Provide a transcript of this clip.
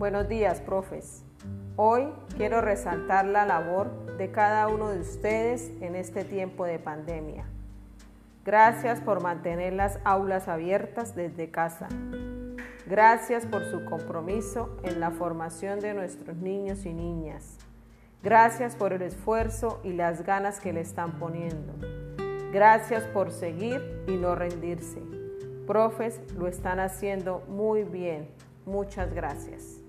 Buenos días, profes. Hoy quiero resaltar la labor de cada uno de ustedes en este tiempo de pandemia. Gracias por mantener las aulas abiertas desde casa. Gracias por su compromiso en la formación de nuestros niños y niñas. Gracias por el esfuerzo y las ganas que le están poniendo. Gracias por seguir y no rendirse. Profes, lo están haciendo muy bien. Muchas gracias.